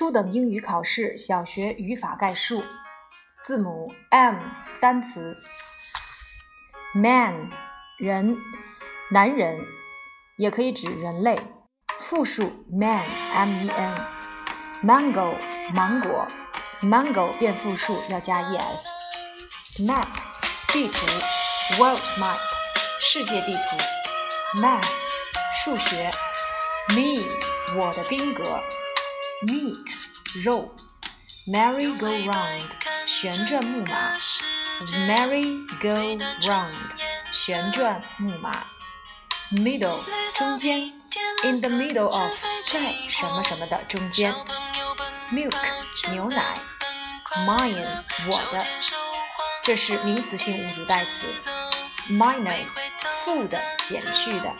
初等英语考试小学语法概述。字母 M 单词，man 人，男人，也可以指人类。复数 man m e n。mango 芒果，mango 变复数要加 e s。map 地图，world map 世界地图。math 数学，me 我的宾格 ，meat 肉，merry-go-round 旋转木马，merry-go-round 旋转木马，middle 中间，in the middle of 在什么什么的中间，milk 牛奶，mine 我的，这是名词性物主代词，minus 负的减去的，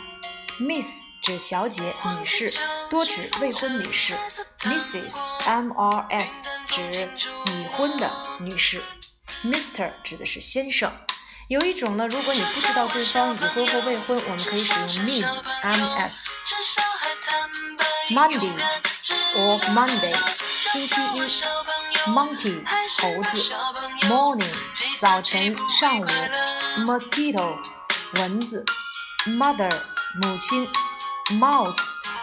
miss 指小姐女士， 多指未婚女士，Mrs M R S 指已婚的女士，Mr 指的是先生。有一种呢，如果你不知道对方已婚或未婚，我们可以使用 Ms M S。Monday or Monday 星期一，Monkey 猴子，Morning 早晨上午，Mosquito 蚊子，Mother 母亲，Mouse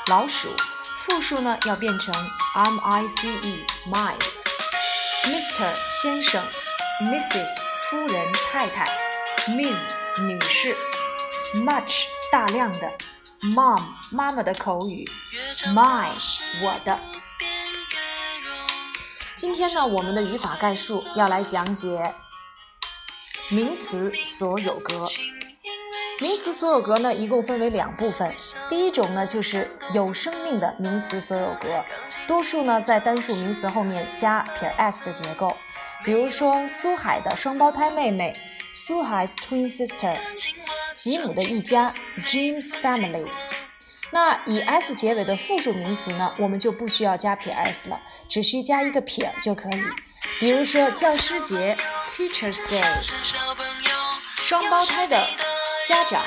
老鼠，复数呢要变成 M I C E mice。Mr 先生，Mrs 夫人太太，Miss 女士，Much 大量的，Mom 妈妈的口语，My 我的。今天呢，我们的语法概述要来讲解名词所有格。名词所有格呢，一共分为两部分。第一种呢，就是有生命的名词所有格，多数呢在单数名词后面加撇 s 的结构。比如说，苏海的双胞胎妹妹，Su Hai's twin sister，吉姆的一家，Jim's family。那以 s 结尾的复数名词呢，我们就不需要加撇 s 了，只需加一个撇就可以。比如说，教师节，Teachers Day。双胞胎的家长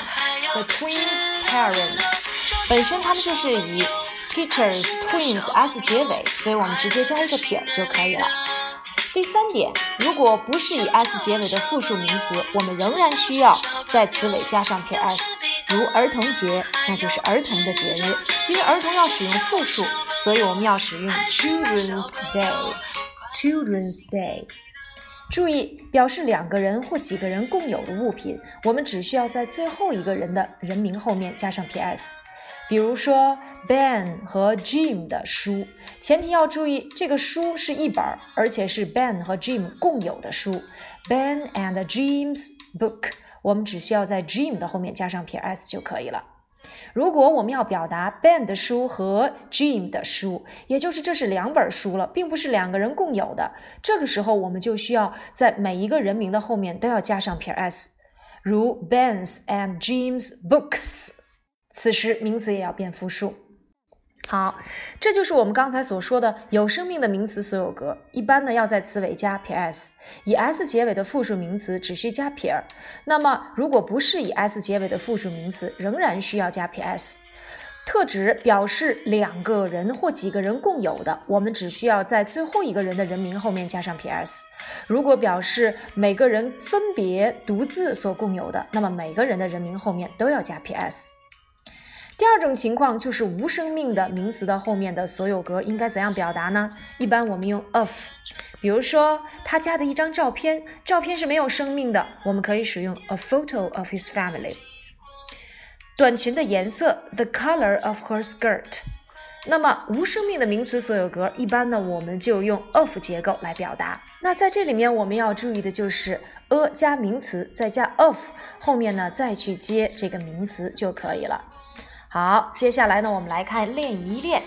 ，the twins' parents，本身他们就是以 teachers twins s 结尾，所以我们直接加一个撇就可以了。第三点，如果不是以 s 结尾的复数名词，我们仍然需要在词尾加上撇 s。如儿童节，那就是儿童的节日，因为儿童要使用复数，所以我们要使用 children's day。children's day。注意，表示两个人或几个人共有的物品，我们只需要在最后一个人的人名后面加上 ps。比如说 Ben 和 Jim 的书，前提要注意，这个书是一本，而且是 Ben 和 Jim 共有的书。Ben and Jim's book，我们只需要在 Jim 的后面加上 ps 就可以了。如果我们要表达 Ben 的书和 Jim 的书，也就是这是两本书了，并不是两个人共有的，这个时候我们就需要在每一个人名的后面都要加上撇 s，如 Ben's and Jim's books。此时名词也要变复数。好，这就是我们刚才所说的有生命的名词所有格。一般呢要在词尾加撇 s，以 s 结尾的复数名词只需加撇儿。那么如果不是以 s 结尾的复数名词，仍然需要加撇 s。特指表示两个人或几个人共有的，我们只需要在最后一个人的人名后面加上撇 s。如果表示每个人分别独自所共有的，那么每个人的人名后面都要加撇 s。第二种情况就是无生命的名词的后面的所有格应该怎样表达呢？一般我们用 of。比如说他家的一张照片，照片是没有生命的，我们可以使用 a photo of his family。短裙的颜色，the color of her skirt。那么无生命的名词所有格，一般呢我们就用 of 结构来表达。那在这里面我们要注意的就是 a 加名词再加 of，后面呢再去接这个名词就可以了。好，接下来呢，我们来看练一练。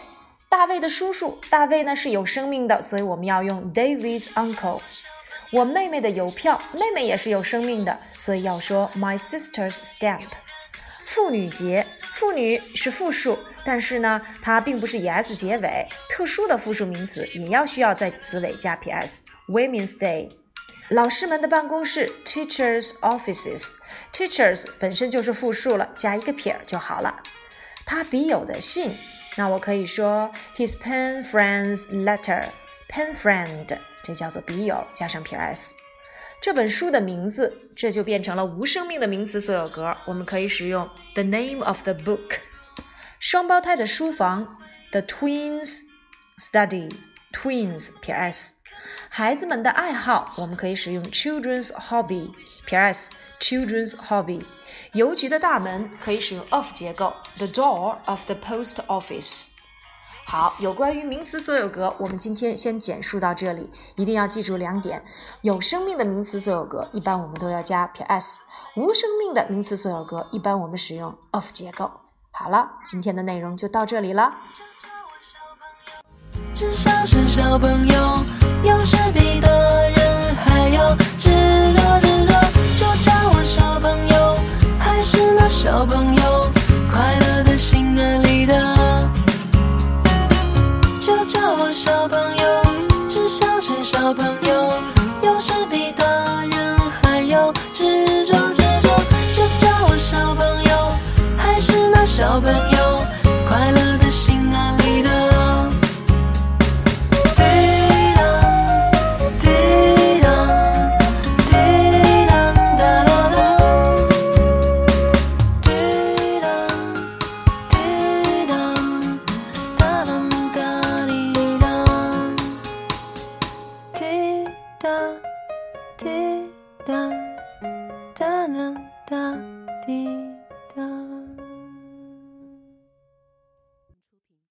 大卫的叔叔，大卫呢是有生命的，所以我们要用 David's uncle。我妹妹的邮票，妹妹也是有生命的，所以要说 My sister's stamp。妇女节，妇女是复数，但是呢，它并不是以 s 结尾，特殊的复数名词也要需要在词尾加 ps。Women's Day。老师们的办公室，teachers' offices。teachers 本身就是复数了，加一个撇儿就好了。他笔友的信那我可以说 his pen friend's letter。pen friend 这叫做笔友，加上撇 s。这本书的名字，这就变成了无生命的名词所有格。我们可以使用 the name of the book。双胞胎的书房，the twins study。twins 撇 s。孩子们的爱好，我们可以使用 children's hobby。撇 s children's hobby。邮局的大门可以使用 of 结构，the door of the post office。好，有关于名词所有格，我们今天先简述到这里。一定要记住两点：有生命的名词所有格，一般我们都要加撇 s；无生命的名词所有格，一般我们使用 of 结构。好了，今天的内容就到这里了。只像是小朋友，有时比大人还要执